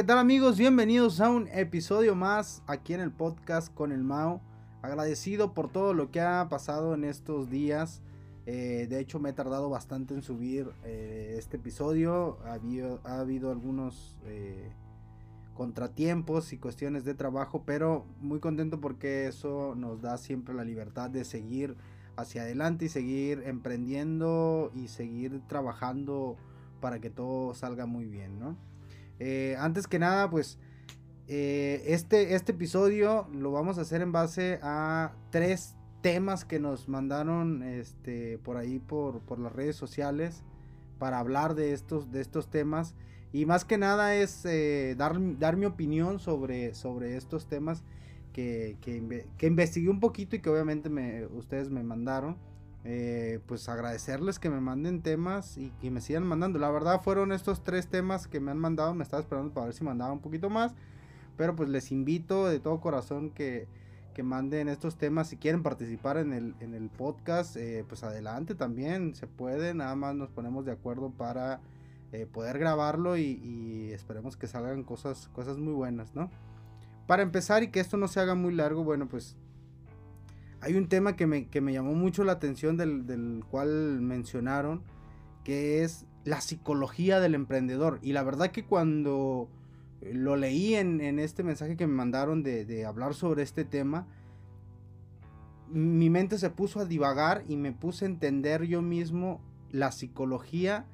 ¿qué tal amigos? Bienvenidos a un episodio más aquí en el podcast con el Mao. Agradecido por todo lo que ha pasado en estos días. Eh, de hecho, me he tardado bastante en subir eh, este episodio. Ha habido, ha habido algunos eh, contratiempos y cuestiones de trabajo, pero muy contento porque eso nos da siempre la libertad de seguir hacia adelante y seguir emprendiendo y seguir trabajando para que todo salga muy bien, ¿no? Eh, antes que nada, pues eh, este, este episodio lo vamos a hacer en base a tres temas que nos mandaron este, por ahí por, las redes sociales para hablar de estos, de estos temas. Y más que nada es eh, dar, dar, mi opinión sobre, sobre estos temas que, que, investigué un poquito y que obviamente me, ustedes me mandaron. Eh, pues agradecerles que me manden temas y que me sigan mandando. La verdad fueron estos tres temas que me han mandado. Me estaba esperando para ver si mandaba un poquito más. Pero pues les invito de todo corazón que, que manden estos temas. Si quieren participar en el, en el podcast, eh, pues adelante también. Se puede. Nada más nos ponemos de acuerdo para eh, poder grabarlo y, y, esperemos que salgan cosas, cosas muy buenas, ¿no? Para empezar y que esto no se haga muy largo, bueno, pues hay un tema que me, llamó mucho la atención del, cual mencionaron, que es la psicología del emprendedor. Y la verdad que cuando lo leí en, este mensaje que me mandaron de, hablar sobre este tema, mi mente se puso a divagar y me puse a entender yo mismo la psicología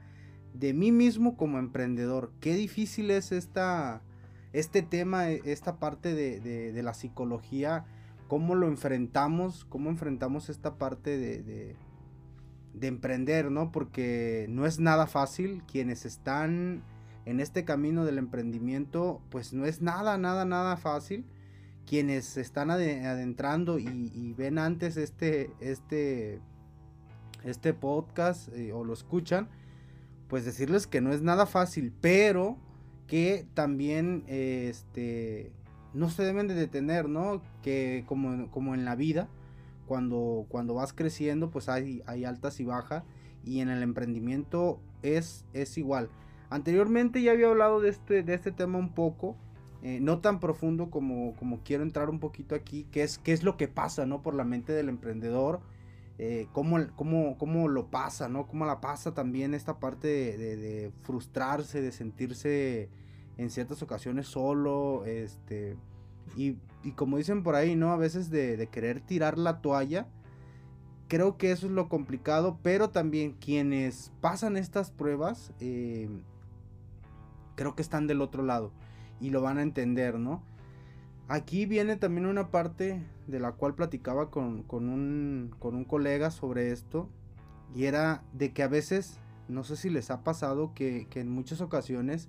de mí mismo como emprendedor. Qué difícil es esta, este tema, esta parte de, de la psicología cómo lo enfrentamos, cómo enfrentamos esta parte de, de, emprender, ¿no? Porque no es nada fácil. Quienes están en este camino del emprendimiento, pues no es nada, nada, nada fácil. Quienes están adentrando y, ven antes este, este, este podcast eh, o lo escuchan, pues decirles que no es nada fácil, pero que también este no se deben de detener, ¿no? Que como, como en la vida, cuando, cuando vas creciendo, pues hay, hay altas y bajas. Y en el emprendimiento es, es igual. Anteriormente ya había hablado de este, de este tema un poco. Eh, no tan profundo como, como quiero entrar un poquito aquí. Que es, qué es lo que pasa, ¿no? Por la mente del emprendedor. Eh, cómo, cómo, lo pasa, ¿no? Cómo la pasa también esta parte de frustrarse, de sentirse en ciertas ocasiones solo, este, y, como dicen por ahí, ¿no? A veces de, querer tirar la toalla. Creo que eso es lo complicado, pero también quienes pasan estas pruebas, eh, creo que están del otro lado y lo van a entender, ¿no? Aquí viene también una parte de la cual platicaba con, un, con un colega sobre esto, y era de que a veces, no sé si les ha pasado, que, que en muchas ocasiones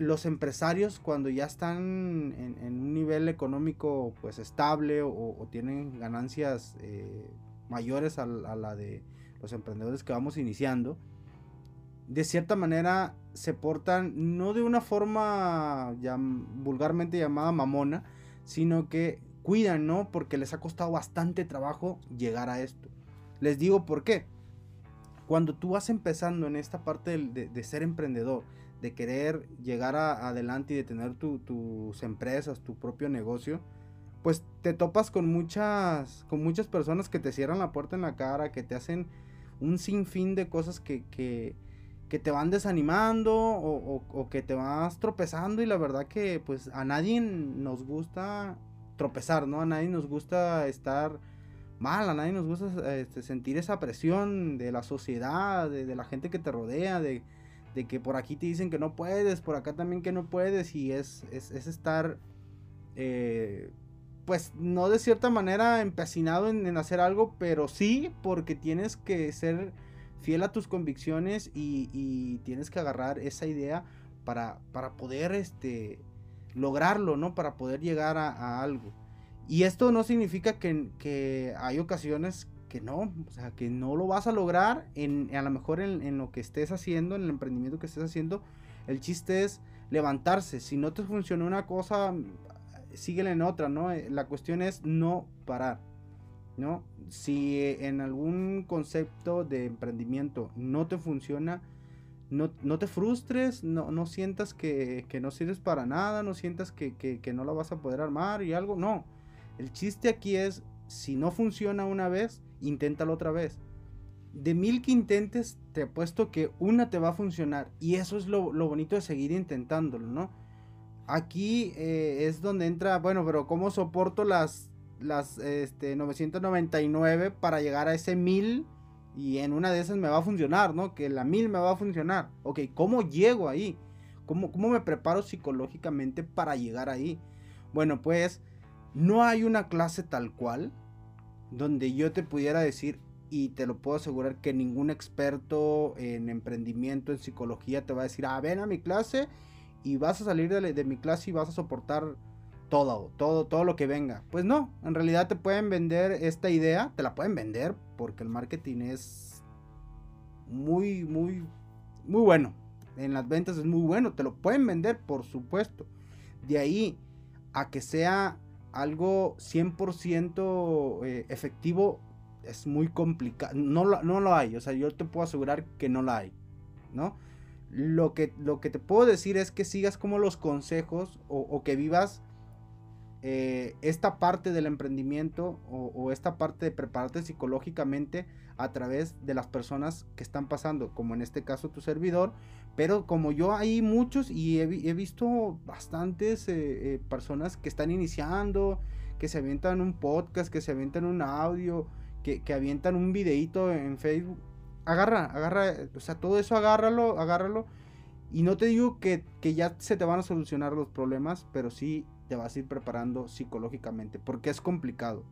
los empresarios cuando ya están en, un nivel económico pues estable o, tienen ganancias eh, mayores a, la de los emprendedores que vamos iniciando, de cierta manera se portan no de una forma ya, vulgarmente llamada mamona, sino que cuidan, ¿no? Porque les ha costado bastante trabajo llegar a esto. Les digo por qué. Cuando tú vas empezando en esta parte de ser emprendedor, de querer llegar adelante y de tener tus empresas, tu propio negocio, pues te topas con muchas, con muchas personas que te cierran la puerta en la cara, que te hacen un sinfín de cosas que, que, te van desanimando o, que te vas tropezando y la verdad que pues a nadie nos gusta tropezar, ¿no? A nadie nos gusta estar mal, a nadie nos gusta este, sentir esa presión de la sociedad, de la gente que te rodea, de, de que por aquí te dicen que no puedes, por acá también que no puedes, y es, es, estar, eh, pues no de cierta manera empecinado en, hacer algo, pero sí porque tienes que ser fiel a tus convicciones y, tienes que agarrar esa idea para, para poder este, lograrlo, ¿no? Para poder llegar a, algo. Y esto no significa que, que hay ocasiones que no, o sea, que no lo vas a lograr en, a lo mejor en, lo que estés haciendo, en el emprendimiento que estés haciendo. El chiste es levantarse. Si no te funciona una cosa, síguele en otra, ¿no? Eh, la cuestión es no parar, ¿no? Si en algún concepto de emprendimiento no te funciona, no, no te frustres, no, no sientas que, que, no sirves para nada, no sientas que, que, que no la vas a poder armar y algo. No, el chiste aquí es, si no funciona una vez, inténtalo otra vez. De mil que intentes, te apuesto que una te va a funcionar. Y eso es lo, bonito de seguir intentándolo, ¿no? Aquí eh, es donde entra, bueno, pero ¿cómo soporto las, las este, 999 para llegar a ese 1000? Y en una de esas me va a funcionar, ¿no? Que la 1000 me va a funcionar. Ok, ¿cómo llego ahí? ¿Cómo, cómo me preparo psicológicamente para llegar ahí? Bueno, pues no hay una clase tal cual donde yo te pudiera decir, y te lo puedo asegurar que ningún experto en emprendimiento, en psicología, te va a decir, ah, ven a mi clase y vas a salir de, mi clase y vas a soportar todo, todo, todo lo que venga. Pues no, en realidad te pueden vender esta idea, te la pueden vender porque el marketing es muy, muy, muy bueno. En las ventas es muy bueno, te lo pueden vender, por supuesto. De ahí a que sea algo 100% eh, efectivo es muy complicado. No, no lo hay, o sea, yo te puedo asegurar que no la hay, ¿no? Lo que, lo que te puedo decir es que sigas como los consejos o, que vivas eh, esta parte del emprendimiento o, esta parte de prepararte psicológicamente a través de las personas que están pasando, como en este caso tu servidor, pero como yo hay muchos y he, visto bastantes eh, eh, personas que están iniciando, que se avientan un podcast, que se avientan un audio, que, que avientan un videito en Facebook agarra, agarra, o sea, todo eso agárralo, agárralo. Y no te digo que, ya se te van a solucionar los problemas, pero sí te vas a ir preparando psicológicamente, porque es complicado.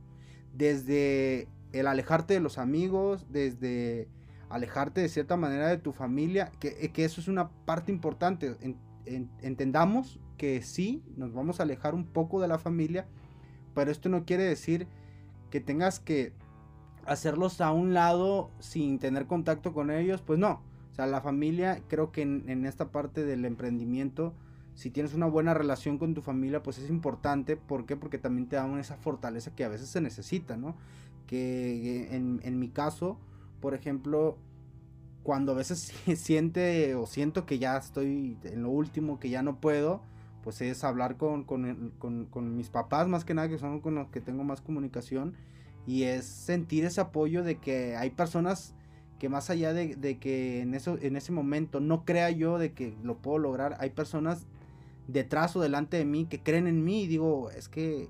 Desde el alejarte de los amigos, desde alejarte de cierta manera de tu familia, que, eso es una parte importante. entendamos que sí, nos vamos a alejar un poco de la familia, pero esto no quiere decir que tengas que hacerlos a un lado sin tener contacto con ellos, pues no. O sea, la familia, creo que en, esta parte del emprendimiento, si tienes una buena relación con tu familia, pues es importante. ¿Por qué? Porque también te dan esa fortaleza que a veces se necesita, ¿no? Que en, en mi caso, por ejemplo, cuando a veces siente o siento que ya estoy en lo último, que ya no puedo, pues es hablar con, con, con, con mis papás más que nada, que son con los que tengo más comunicación y es sentir ese apoyo de que hay personas que más allá de, que en, eso, en ese momento no crea yo de que lo puedo lograr, hay personas detrás o delante de mí que creen en mí y digo, es que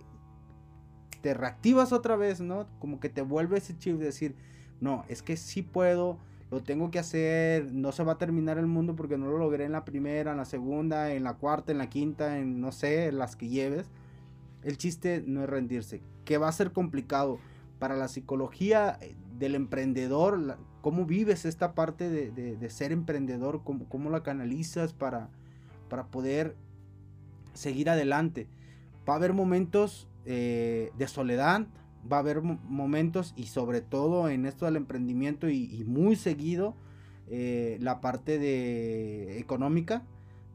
te reactivas otra vez, ¿no? Como que te vuelve ese chip de decir, no, es que sí puedo, lo tengo que hacer, no se va a terminar el mundo porque no lo logré en la primera, en la segunda, en la cuarta, en la quinta, en no sé, las que lleves. El chiste no es rendirse, que va a ser complicado para la psicología eh, del emprendedor, cómo vives esta parte de, ser emprendedor, cómo, cómo, la canalizas para, para poder seguir adelante. Va a haber momentos eh, de soledad, va a haber momentos y sobre todo en esto del emprendimiento y, muy seguido eh, la parte de económica,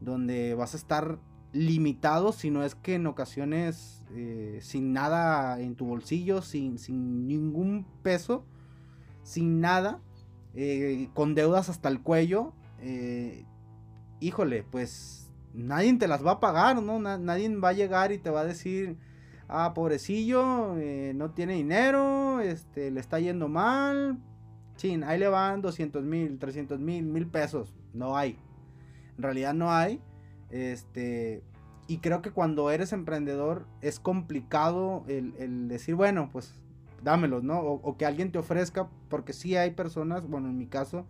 donde vas a estar limitado, si no es que en ocasiones eh, sin nada en tu bolsillo, sin, sin ningún peso, sin nada, con deudas hasta el cuello, híjole, pues nadie te las va a pagar, ¿no? nadie va a llegar y te va a decir, ah, pobrecillo, no tiene dinero, este, le está yendo mal, chin, ahí le van 200 mil, 300 mil, mil pesos, no hay, en realidad no hay. Este, y creo que cuando eres emprendedor es complicado el, decir, bueno, pues dámelos, ¿no? O, que alguien te ofrezca, porque sí hay personas, bueno, en mi caso,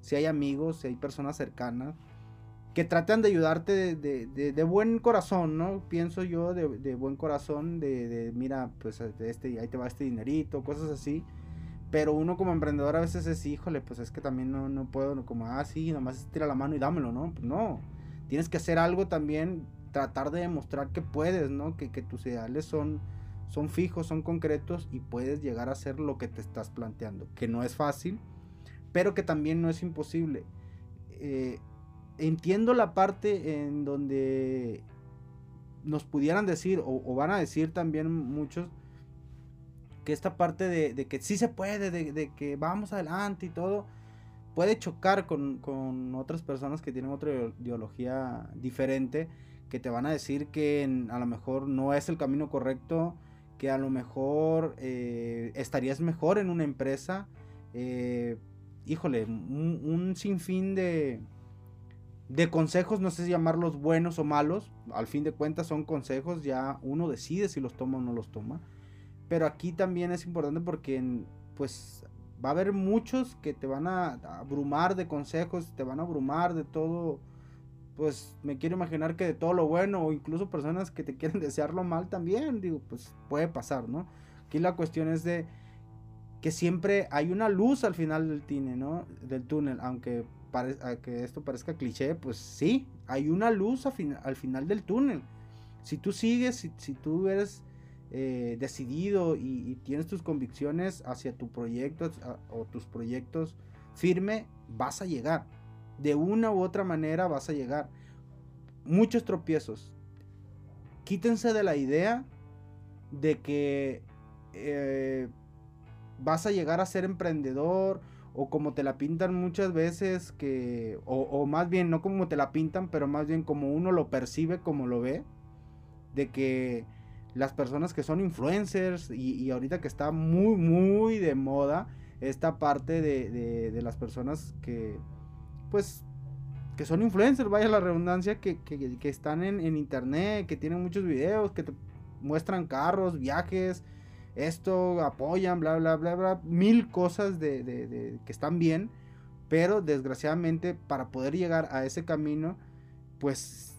sí hay amigos, sí hay personas cercanas que tratan de ayudarte de, buen corazón, ¿no? Pienso yo de, buen corazón, de, mira, pues este, ahí te va este dinerito, cosas así. Pero uno como emprendedor a veces es, híjole, pues es que también no, no puedo, como, ah, sí, nomás tira la mano y dámelo, ¿no? Pues no tienes que hacer algo también, tratar de demostrar que puedes, ¿no? Que, tus ideales son, son fijos, son concretos y puedes llegar a hacer lo que te estás planteando, que no es fácil, pero que también no es imposible. Eh, entiendo la parte en donde nos pudieran decir, o, van a decir también muchos, que esta parte de, que sí se puede, de, que vamos adelante y todo, puede chocar con, con, otras personas que tienen otra ideología diferente, que te van a decir que a lo mejor no es el camino correcto, que a lo mejor eh, estarías mejor en una empresa. Eh, híjole, un, sinfín de, de consejos, no sé si llamarlos buenos o malos, al fin de cuentas son consejos, ya uno decide si los toma o no los toma. Pero aquí también es importante porque pues va a haber muchos que te van a abrumar de consejos, te van a abrumar de todo, pues me quiero imaginar que de todo lo bueno o incluso personas que te quieren desearlo mal también, digo, pues puede pasar, ¿no? Aquí la cuestión es de que siempre hay una luz al final del túnel, ¿no? Del túnel, aunque que esto parezca cliché, pues sí, hay una luz al final del túnel. Si tú sigues, si, tú eres eh, decidido y, tienes tus convicciones hacia tu proyecto o tus proyectos firme, vas a llegar. De una u otra manera vas a llegar. Muchos tropiezos. Quítense de la idea de que eh, vas a llegar a ser emprendedor o como te la pintan muchas veces que o, o, más bien no como te la pintan pero más bien como uno lo percibe como lo ve de que las personas que son influencers y, ahorita que está muy muy de moda esta parte de, de, las personas que pues que son influencers vaya la redundancia que, que, que están en, en, internet que tienen muchos videos que te muestran carros viajes esto, apoyan, bla, bla, bla, bla, mil cosas de, que están bien, pero desgraciadamente para poder llegar a ese camino, pues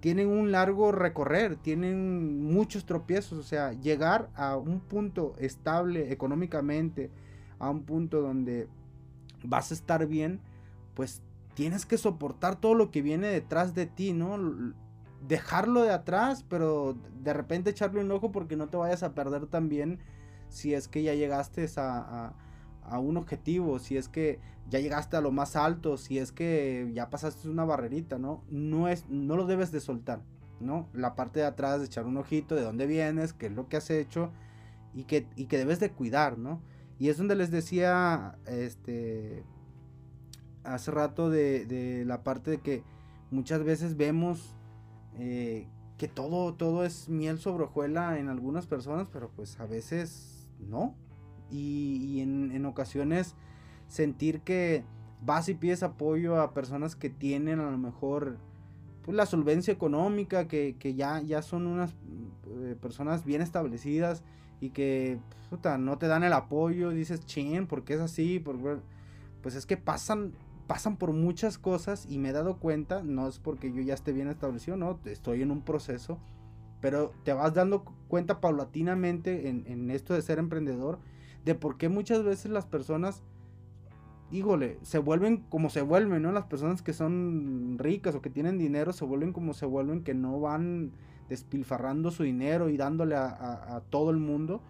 tienen un largo recorrer, tienen muchos tropiezos, o sea, llegar a un punto estable económicamente, a un punto donde vas a estar bien, pues tienes que soportar todo lo que viene detrás de ti, ¿no? Dejarlo de atrás, pero de repente echarle un ojo porque no te vayas a perder también si es que ya llegaste a, un objetivo, si es que ya llegaste a lo más alto, si es que ya pasaste una barrerita, ¿no? No, es, no lo debes de soltar, ¿no? La parte de atrás, de echar un ojito de dónde vienes, qué es lo que has hecho y que, y que debes de cuidar, ¿no? Y es donde les decía, este, hace rato de, de la parte de que muchas veces vemos eh, que todo, todo es miel sobre hojuela en algunas personas, pero pues a veces no. Y, en, ocasiones sentir que vas y pides apoyo a personas que tienen a lo mejor pues, la solvencia económica, que, ya, ya son unas eh, personas bien establecidas y que no te dan el apoyo, dices, chin, porque es así? pues es que pasan pasan por muchas cosas y me he dado cuenta, no es porque yo ya esté bien establecido, no, estoy en un proceso, pero te vas dando cuenta paulatinamente en, esto de ser emprendedor, de por qué muchas veces las personas, híjole, se vuelven como se vuelven, ¿no? Las personas que son ricas o que tienen dinero se vuelven como se vuelven, que no van despilfarrando su dinero y dándole a, todo el mundo,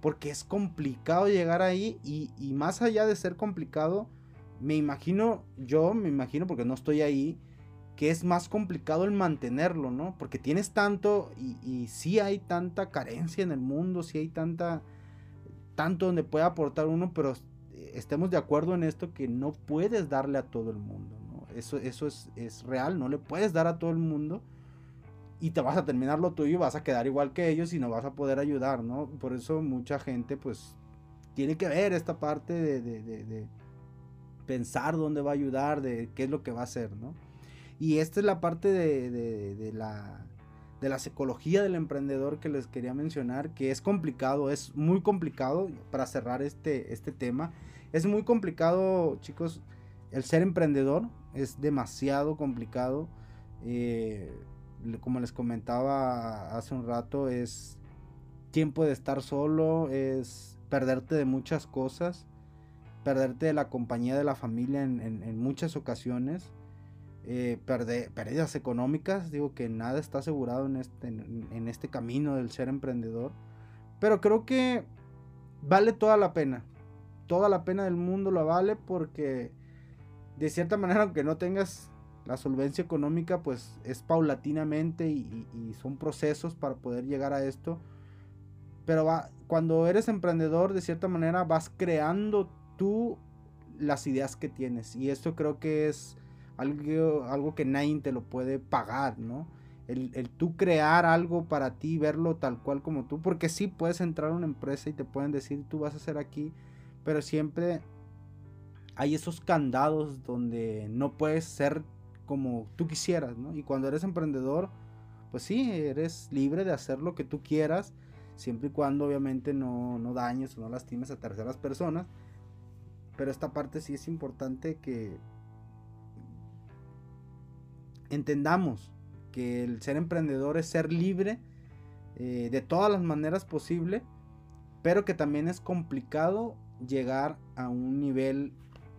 porque es complicado llegar ahí y, y más allá de ser complicado, me imagino, yo me imagino porque no estoy ahí, que es más complicado el mantenerlo, ¿no? Porque tienes tanto y, y sí hay tanta carencia en el mundo, sí hay tanta, tanto donde puede aportar uno, pero estemos de acuerdo en esto que no puedes darle a todo el mundo, ¿no? Eso, eso es, es real, no le puedes dar a todo el mundo y te vas a terminar lo tuyo y vas a quedar igual que ellos y no vas a poder ayudar, ¿no? Por eso mucha gente pues tiene que ver esta parte de pensar dónde va a ayudar, de qué es lo que va a hacer, ¿no? Y esta es la parte de, la, de la psicología del emprendedor que les quería mencionar, que es complicado, es muy complicado para cerrar este, este tema. Es muy complicado, chicos, el ser emprendedor es demasiado complicado. Eh, como les comentaba hace un rato, es tiempo de estar solo, es perderte de muchas cosas perderte de la compañía de la familia en, muchas ocasiones, eh, pérdidas económicas, digo que nada está asegurado en este, en, este camino del ser emprendedor, pero creo que vale toda la pena, toda la pena del mundo la vale porque de cierta manera aunque no tengas la solvencia económica pues es paulatinamente y, y son procesos para poder llegar a esto, pero va, cuando eres emprendedor de cierta manera vas creando tú las ideas que tienes. Y esto creo que es algo, algo que nadie te lo puede pagar, ¿no? El, el, tú crear algo para ti, verlo tal cual como tú, porque sí puedes entrar a una empresa y te pueden decir, tú vas a hacer aquí, pero siempre hay esos candados donde no puedes ser como tú quisieras, ¿no? Y cuando eres emprendedor, pues sí, eres libre de hacer lo que tú quieras, siempre y cuando obviamente no, no dañes o no lastimes a terceras personas. Pero esta parte sí es importante que entendamos que el ser emprendedor es ser libre eh, de todas las maneras posible, pero que también es complicado llegar a un nivel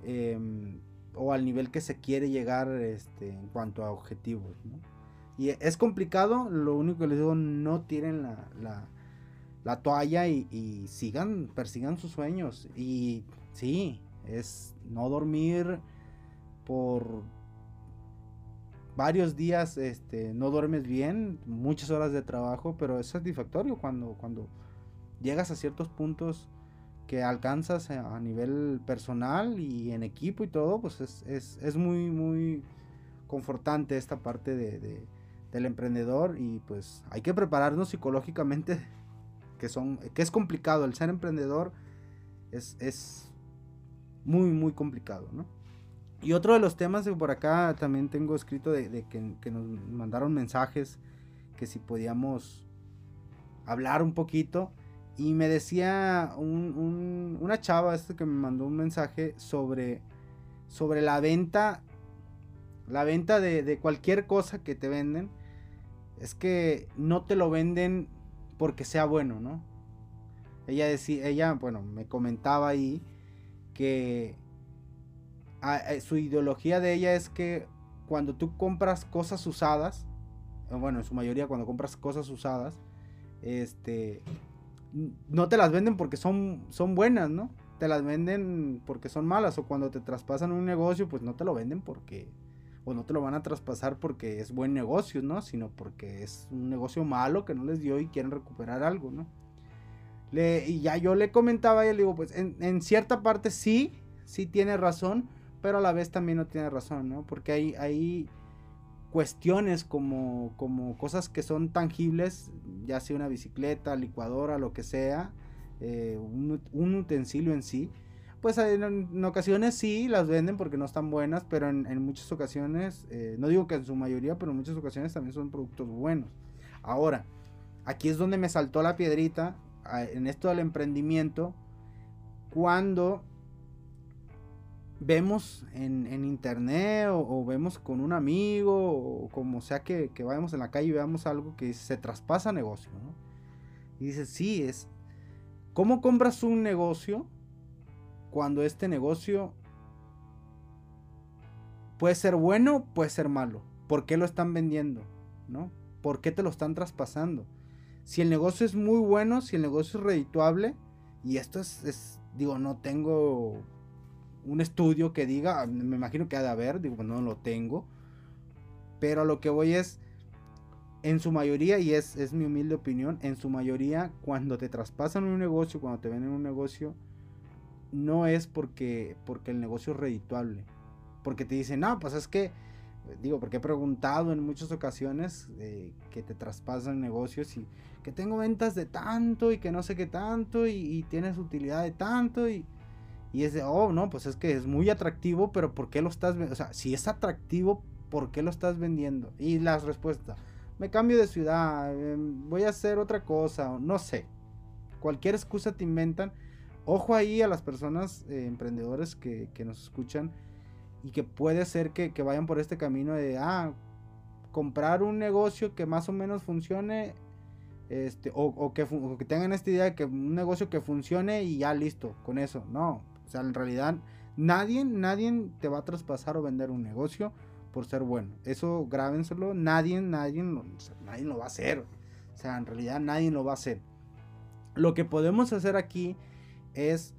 em, o al nivel que se quiere llegar este, en cuanto a objetivos. Y es complicado, lo único que les digo, no tiren la, toalla y, y, sigan, persigan sus sueños. Y sí, es no dormir por varios días, este, no duermes bien, muchas horas de trabajo, pero es satisfactorio cuando, cuando llegas a ciertos puntos que alcanzas a nivel personal y en equipo y todo, pues es, muy, muy confortante esta parte de, del emprendedor y pues hay que prepararnos psicológicamente, que, son, que es complicado, el ser emprendedor es, es muy, muy complicado, ¿no? Y otro de los temas de por acá también tengo escrito de, que, nos mandaron mensajes que si podíamos hablar un poquito y me decía una chava este que me mandó un mensaje sobre, sobre la venta, la venta de, cualquier cosa que te venden. Es que no te lo venden porque sea bueno, ¿no? Ella decía, ella, bueno, me comentaba ahí que su ideología de ella es que cuando tú compras cosas usadas, bueno, en su mayoría cuando compras cosas usadas, este, no te las venden porque son, son buenas, ¿no? Te las venden porque son malas o cuando te traspasan un negocio, pues no te lo venden porque o no te lo van a traspasar porque es buen negocio, ¿no? Sino porque es un negocio malo que no les dio y quieren recuperar algo, ¿no? Y ya yo le comentaba y le digo, pues en, en, cierta parte sí, sí tiene razón, pero a la vez también no tiene razón, ¿no? Porque hay, hay cuestiones como, como cosas que son tangibles, ya sea una bicicleta, licuadora, lo que sea, eh, un, utensilio en sí, pues en, ocasiones sí las venden porque no están buenas, pero en, muchas ocasiones, eh, no digo que en su mayoría, pero en muchas ocasiones también son productos buenos. Ahora, aquí es donde me saltó la piedrita en esto del emprendimiento, cuando vemos en, internet o, vemos con un amigo o como sea que, que, vayamos en la calle y veamos algo que se traspasa negocio. Y dices, sí, es... ¿Cómo compras un negocio cuando este negocio puede ser bueno, puede ser malo? ¿Por qué lo están vendiendo? ¿No? ¿Por qué te lo están traspasando? Si el negocio es muy bueno, si el negocio es redituable, y esto es, digo, no tengo un estudio que diga, ah, me imagino que ha de haber, digo, no lo tengo, pero a lo que voy es, en su mayoría, y es, es mi humilde opinión, en su mayoría, cuando te traspasan un negocio, cuando te venden un negocio, no es porque, porque el negocio es redituable, porque te dicen, no, pues es que, digo, porque he preguntado en muchas ocasiones eh, que te traspasan negocios y que tengo ventas de tanto y que no sé qué tanto y, tienes utilidad de tanto y y es de, oh, no, pues es que es muy atractivo, pero ¿por qué lo estás vendiendo? O sea, si es atractivo, ¿por qué lo estás vendiendo? Y la respuesta, me cambio de ciudad, em, voy a hacer otra cosa, no sé. Cualquier excusa te inventan. Ojo ahí a las personas eh, emprendedores que, nos escuchan y que puede ser que, vayan por este camino de, ah, comprar un negocio que más o menos funcione este, o, que, que, tengan esta idea de que un negocio que funcione y ya listo, con eso. No, o sea, en realidad nadie, nadie te va a traspasar o vender un negocio por ser bueno. Eso grábenselo, nadie, nadie, nadie lo va a hacer. O sea, en realidad nadie lo va a hacer. Lo que podemos hacer aquí es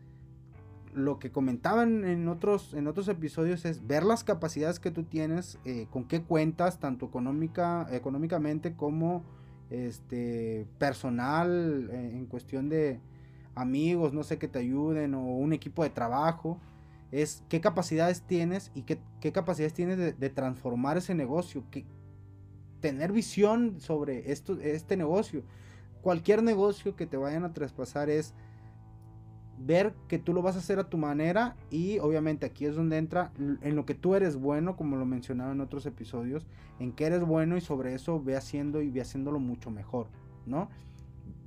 lo que comentaban en otros, en otros episodios es ver las capacidades que tú tienes, eh, con qué cuentas, tanto económica, económicamente como este, personal, eh, en cuestión de, amigos, no sé, que te ayuden o un equipo de trabajo. es qué capacidades tienes y qué, capacidades tienes de, transformar ese negocio, que, tener visión sobre esto, este negocio. Cualquier negocio que te vayan a traspasar es ver que tú lo vas a hacer a tu manera y obviamente aquí es donde entra en lo que tú eres bueno, como lo mencionaba en otros episodios, en que eres bueno y sobre eso ve haciendo y ve haciéndolo mucho mejor, ¿no?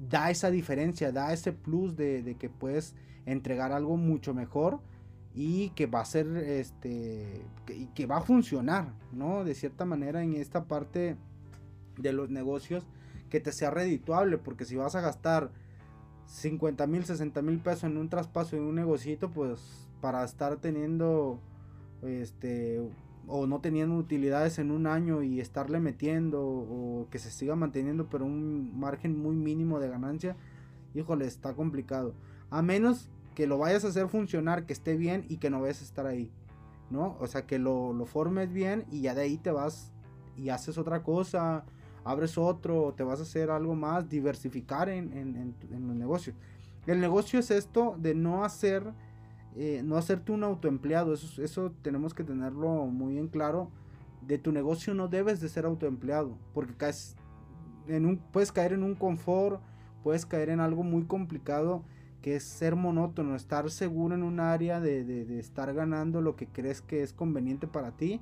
Da esa diferencia, da ese plus de, que puedes entregar algo mucho mejor y que va a ser este que, que va a funcionar, ¿no? De cierta manera en esta parte de los negocios que te sea redituable, porque si vas a gastar 50 mil, 60 mil pesos en un traspaso en un negocito, pues para estar teniendo este o no teniendo utilidades en un año y estarle metiendo o que se siga manteniendo pero un margen muy mínimo de ganancia, híjole, está complicado. A menos que lo vayas a hacer funcionar, que esté bien y que no vayas a estar ahí, ¿no? O sea, que lo, formes bien y ya de ahí te vas y haces otra cosa, abres otro, te vas a hacer algo más, diversificar en, los negocios. El negocio es esto de no hacer, eh, no hacerte un autoempleado, eso, eso tenemos que tenerlo muy en claro. De tu negocio no debes de ser autoempleado, porque caes en un, puedes caer en un confort, puedes caer en algo muy complicado que es ser monótono, estar seguro en un área de, estar ganando lo que crees que es conveniente para ti.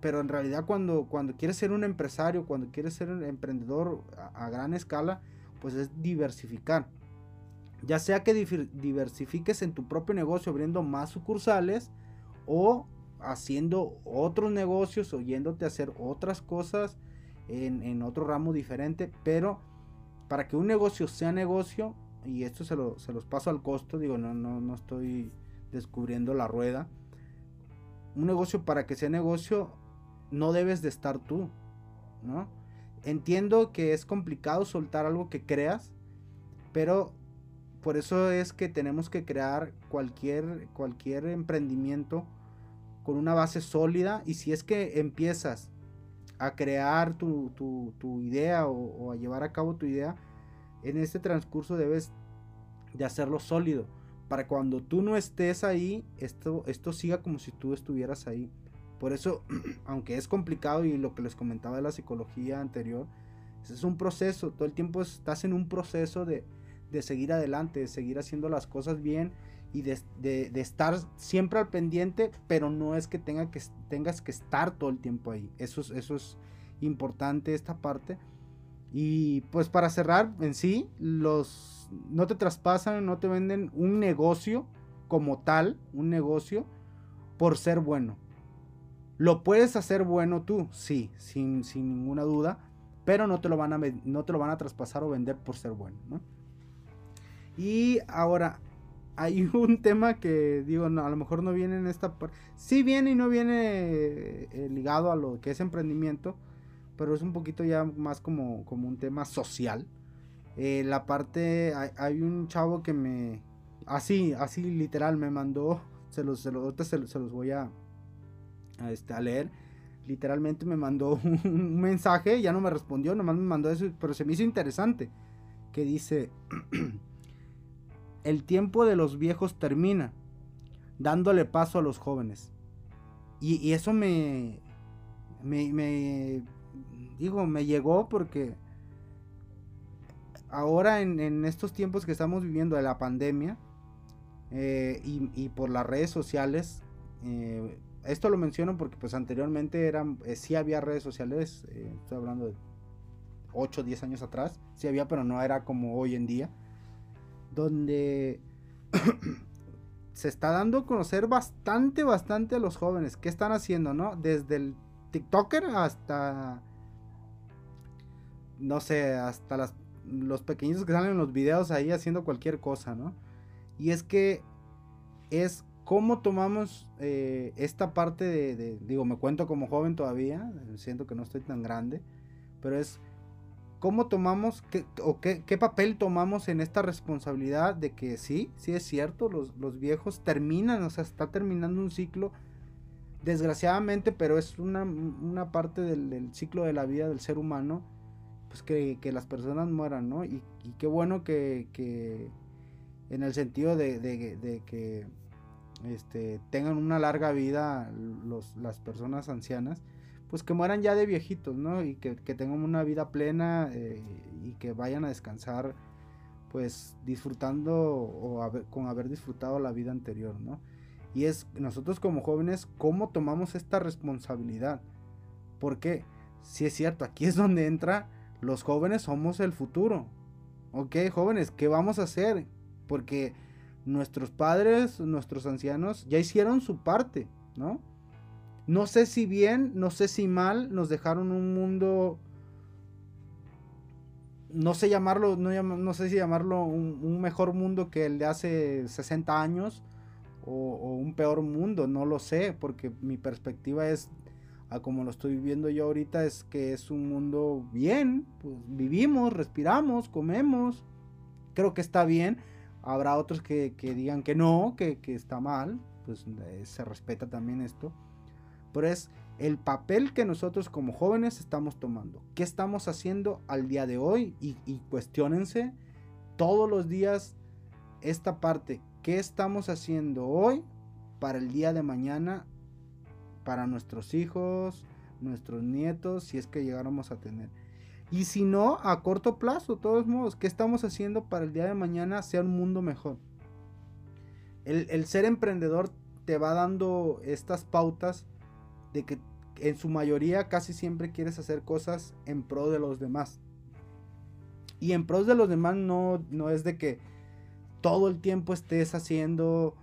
Pero en realidad cuando, cuando quieres ser un empresario, cuando quieres ser un emprendedor a, gran escala, pues es diversificar. Ya sea que diversifiques en tu propio negocio abriendo más sucursales o haciendo otros negocios o yéndote a hacer otras cosas en, en otro ramo diferente. Pero para que un negocio sea negocio, y esto se, los paso al costo, digo, no, no, no estoy descubriendo la rueda. Un negocio para que sea negocio no debes de estar tú, ¿no? Entiendo que es complicado soltar algo que creas, pero por eso es que tenemos que crear cualquier, cualquier emprendimiento con una base sólida y si es que empiezas a crear tu, idea o, a llevar a cabo tu idea, en este transcurso debes de hacerlo sólido. Para cuando tú no estés ahí, esto, esto siga como si tú estuvieras ahí. Por eso, aunque es complicado y lo que les comentaba de la psicología anterior, es un proceso. Todo el tiempo estás en un proceso de, seguir adelante, de seguir haciendo las cosas bien y de, estar siempre al pendiente, pero no es que, tenga que tengas que estar todo el tiempo ahí. Eso eso es importante esta parte. Y pues para cerrar en sí, los no te traspasan, no te venden un negocio como tal, un negocio por ser bueno. Lo puedes hacer bueno tú, sí, sin, ninguna duda, pero no te, lo van a, no te lo van a traspasar o vender por ser bueno. Y ahora, hay un tema que digo, no, a lo mejor no viene en esta parte. Sí viene y no viene eh, ligado a lo que es emprendimiento pero es un poquito ya más como, como un tema social. Eh, la parte, hay, un chavo que me, así, así literal, me mandó, se los, se los, se los, voy a, este, a leer. Literalmente me mandó un, mensaje, ya no me respondió, nomás me mandó eso, pero se me hizo interesante. Que dice, el tiempo de los viejos termina, dándole paso a los jóvenes. Y, y eso me, me, me, digo, me llegó porque ahora en, estos tiempos que estamos viviendo de la pandemia eh, y, por las redes sociales, eh, esto lo menciono porque pues anteriormente eran, eh, sí había redes sociales, estoy hablando de 8 o 10 años atrás, sí había, pero no era como hoy en día, donde se está dando a conocer bastante, bastante a los jóvenes, qué están haciendo, ¿no? Desde el TikToker hasta no sé, hasta los pequeñitos que salen en los videos ahí haciendo cualquier cosa, ¿no? Y es que es cómo tomamos eh, esta parte de, digo, me cuento como joven todavía, siento que no estoy tan grande, pero es cómo tomamos qué, o qué, papel tomamos en esta responsabilidad de que sí, sí es cierto, los, los viejos terminan, o sea, está terminando un ciclo, desgraciadamente, pero es una, una parte del, del, ciclo de la vida del ser humano pues que, las personas mueran, ¿no? Y, qué bueno que, en el sentido de, que este, tengan una larga vida los, las personas ancianas, pues que mueran ya de viejitos, ¿no? Y que, tengan una vida plena eh, y que vayan a descansar, pues disfrutando o con haber disfrutado la vida anterior, ¿no? Y es nosotros como jóvenes, ¿cómo tomamos esta responsabilidad? Porque, si es cierto, aquí es donde entra, los jóvenes somos el futuro. ¿Ok, jóvenes? ¿Qué vamos a hacer? Porque nuestros padres, nuestros ancianos, ya hicieron su parte, ¿no? No sé si bien, no sé si mal, nos dejaron un mundo, no sé llamarlo, no, no sé si llamarlo un, mejor mundo que el de hace 60 años o, o, un peor mundo, no lo sé, porque mi perspectiva es, a como lo estoy viviendo yo ahorita, es que es un mundo bien, pues vivimos, respiramos, comemos, creo que está bien Habrá otros que, digan que no, que, está mal, pues eh, se respeta también esto. Pero es el papel que nosotros como jóvenes estamos tomando. ¿Qué estamos haciendo al día de hoy? Y, y cuestionense todos los días esta parte. ¿Qué estamos haciendo hoy para el día de mañana? Para nuestros hijos, nuestros nietos, si es que llegáramos a tener. Y si no, a corto plazo, todos modos, ¿qué estamos haciendo para el día de mañana sea un mundo mejor? El, ser emprendedor te va dando estas pautas de que en su mayoría casi siempre quieres hacer cosas en pro de los demás. Y en pro de los demás no, no es de que todo el tiempo estés haciendo,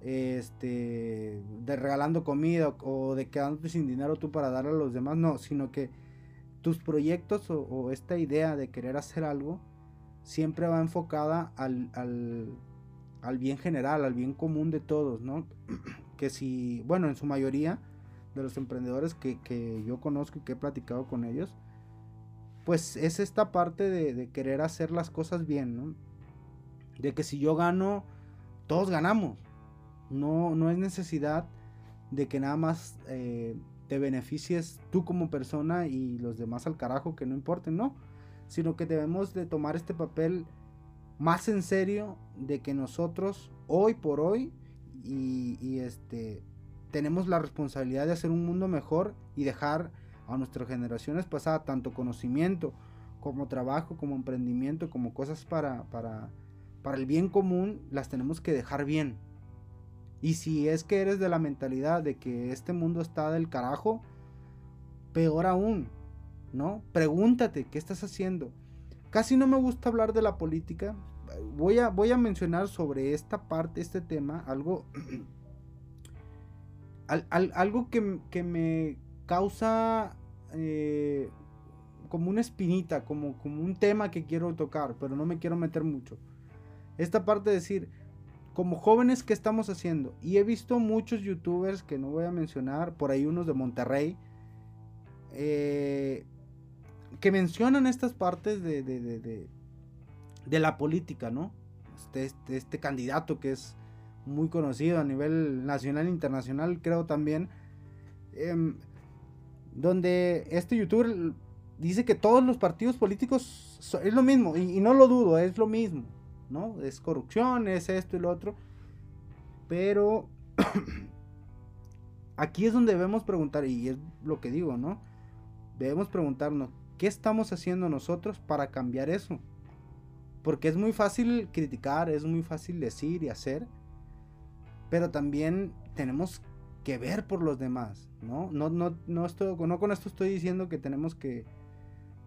este, de regalando comida o, de quedándote sin dinero tú para darle a los demás, no, sino que tus proyectos o, esta idea de querer hacer algo siempre va enfocada al, al, bien general, al bien común de todos, ¿no? Que si, bueno, en su mayoría de los emprendedores que, yo conozco y que he platicado con ellos, pues es esta parte de, querer hacer las cosas bien, ¿no? De que si yo gano, todos ganamos. No, no es necesidad de que nada más eh, te beneficies tú como persona y los demás al carajo que no importen, no, sino que debemos de tomar este papel más en serio de que nosotros hoy por hoy y, este tenemos la responsabilidad de hacer un mundo mejor y dejar a nuestras generaciones pasadas tanto conocimiento como trabajo, como emprendimiento, como cosas para, para, para el bien común, las tenemos que dejar bien. Y si es que eres de la mentalidad de que este mundo está del carajo, peor aún, ¿no? Pregúntate, ¿qué estás haciendo? Casi no me gusta hablar de la política. Voy a, voy a mencionar sobre esta parte, este tema, algo, algo que, me causa eh, como una espinita, como, como un tema que quiero tocar, pero no me quiero meter mucho. Esta parte de decir, como jóvenes, ¿qué estamos haciendo? Y he visto muchos youtubers que no voy a mencionar, por ahí unos de Monterrey, eh, que mencionan estas partes de, de, la política, ¿no? Este, este, este, candidato que es muy conocido a nivel nacional e internacional, creo también, em, donde este youtuber dice que todos los partidos políticos es lo mismo, y no lo dudo, es lo mismo. ¿No? Es corrupción, es esto y lo otro. Pero aquí es donde debemos preguntar, y es lo que digo, ¿no? Debemos preguntarnos, ¿qué estamos haciendo nosotros para cambiar eso? Porque es muy fácil criticar, es muy fácil decir y hacer, pero también tenemos que ver por los demás, ¿no? No, no, no, estoy, no con esto estoy diciendo que tenemos que,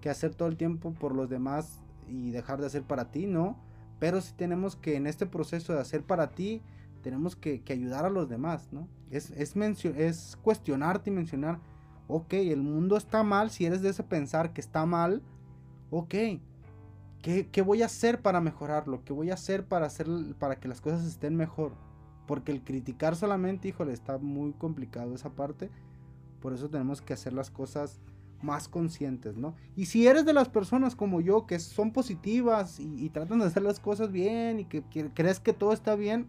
que hacer todo el tiempo por los demás y dejar de hacer para ti, ¿no? Pero si tenemos que en este proceso de hacer para ti, tenemos que, ayudar a los demás, ¿no? Es, es, es cuestionarte y mencionar, ok, el mundo está mal, si eres de ese pensar que está mal, ok, ¿qué, voy a hacer para mejorarlo? ¿Qué voy a hacer para, hacer para que las cosas estén mejor? Porque el criticar solamente, híjole, está muy complicado esa parte. Por eso tenemos que hacer las cosas más conscientes, ¿no? Y si eres de las personas como yo que son positivas y, tratan de hacer las cosas bien y que, crees que todo está bien,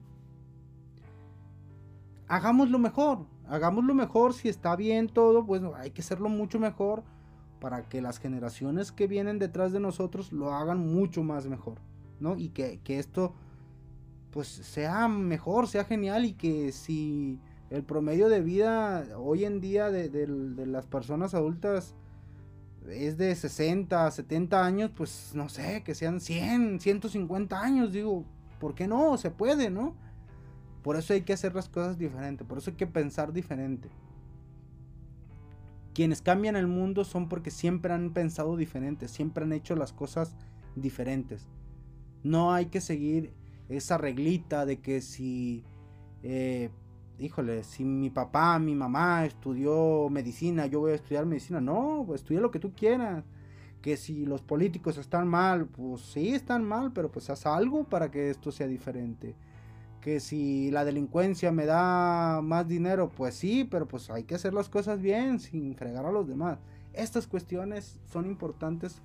hagámoslo mejor, hagámoslo mejor, si está bien todo, pues hay que hacerlo mucho mejor para que las generaciones que vienen detrás de nosotros lo hagan mucho más mejor, ¿no? Y que, esto pues sea mejor, sea genial y que si el promedio de vida hoy en día de, las personas adultas es de 60, 70 años, pues no sé, que sean 100, 150 años, digo, ¿por qué no? Se puede, ¿no? Por eso hay que hacer las cosas diferentes, por eso hay que pensar diferente. Quienes cambian el mundo son porque siempre han pensado diferente, siempre han hecho las cosas diferentes. No hay que seguir esa reglita de que si, eh, híjole, si mi papá, mi mamá estudió medicina, yo voy a estudiar medicina. No, pues estudia lo que tú quieras. Que si los políticos están mal, pues sí están mal, pero pues haz algo para que esto sea diferente. Que si la delincuencia me da más dinero, pues sí, pero pues hay que hacer las cosas bien, sin fregar a los demás. Estas cuestiones son importantes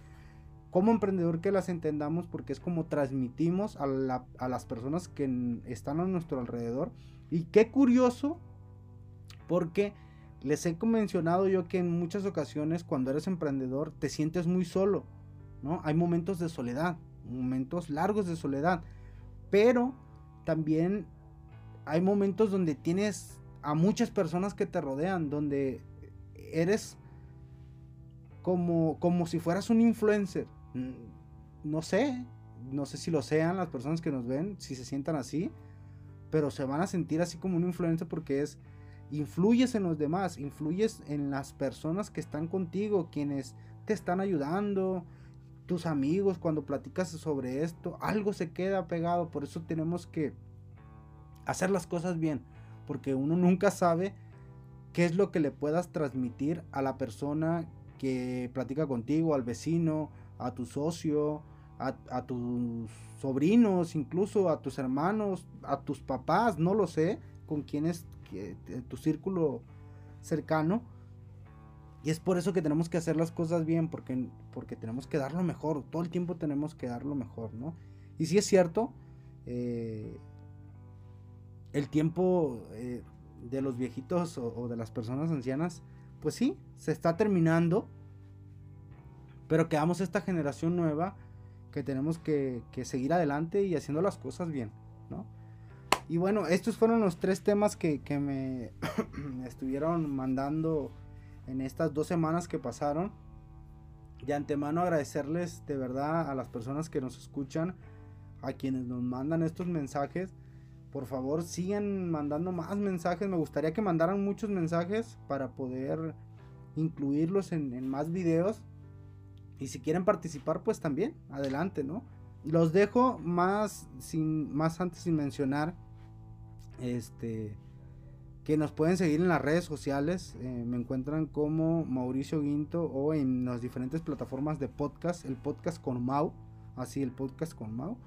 como emprendedor que las entendamos porque es como transmitimos a, las personas que están a nuestro alrededor. Y qué curioso, porque les he mencionado yo que en muchas ocasiones cuando eres emprendedor te sientes muy solo, ¿no? Hay momentos de soledad, momentos largos de soledad, pero también hay momentos donde tienes a muchas personas que te rodean, donde eres como, como si fueras un influencer, no sé, no sé si lo sean las personas que nos ven, si se sientan así, pero se van a sentir así como una influencia porque es, influyes en los demás, influyes en las personas que están contigo, quienes te están ayudando, tus amigos, cuando platicas sobre esto, algo se queda pegado, por eso tenemos que hacer las cosas bien, porque uno nunca sabe qué es lo que le puedas transmitir a la persona que platica contigo, al vecino, a tu socio, a, tus sobrinos, incluso a tus hermanos, a tus papás, no lo sé, con quienes que, tu círculo cercano. Y es por eso que tenemos que hacer las cosas bien, porque, porque tenemos que dar lo mejor, todo el tiempo tenemos que dar lo mejor, ¿no? Y si es cierto, eh, el tiempo eh, de los viejitos o de las personas ancianas, pues sí, se está terminando pero quedamos esta generación nueva que tenemos que, seguir adelante y haciendo las cosas bien, ¿no? Y bueno, estos fueron los tres temas que, me estuvieron mandando en estas dos semanas que pasaron. De antemano agradecerles de verdad a las personas que nos escuchan, a quienes nos mandan estos mensajes. Por favor, sigan mandando más mensajes. Me gustaría que mandaran muchos mensajes para poder incluirlos en más videos. Y si quieren participar, pues también, adelante, ¿no? Los dejo más, sin, más antes sin mencionar, este, que nos pueden seguir en las redes sociales. Eh, me encuentran como Mauricio Guinto o en las diferentes plataformas de podcast, el podcast con Mau, así el podcast con Mau.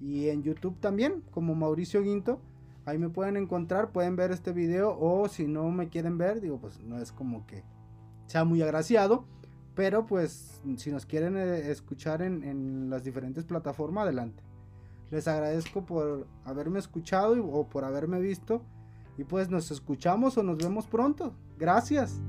Y en YouTube también, como Mauricio Guinto. Ahí me pueden encontrar, pueden ver este video o si no me quieren ver, digo, pues no es como que sea muy agraciado pero pues si nos quieren eh, escuchar en, las diferentes plataformas, adelante. Les agradezco por haberme escuchado o por haberme visto. Y pues nos escuchamos o nos vemos pronto. Gracias.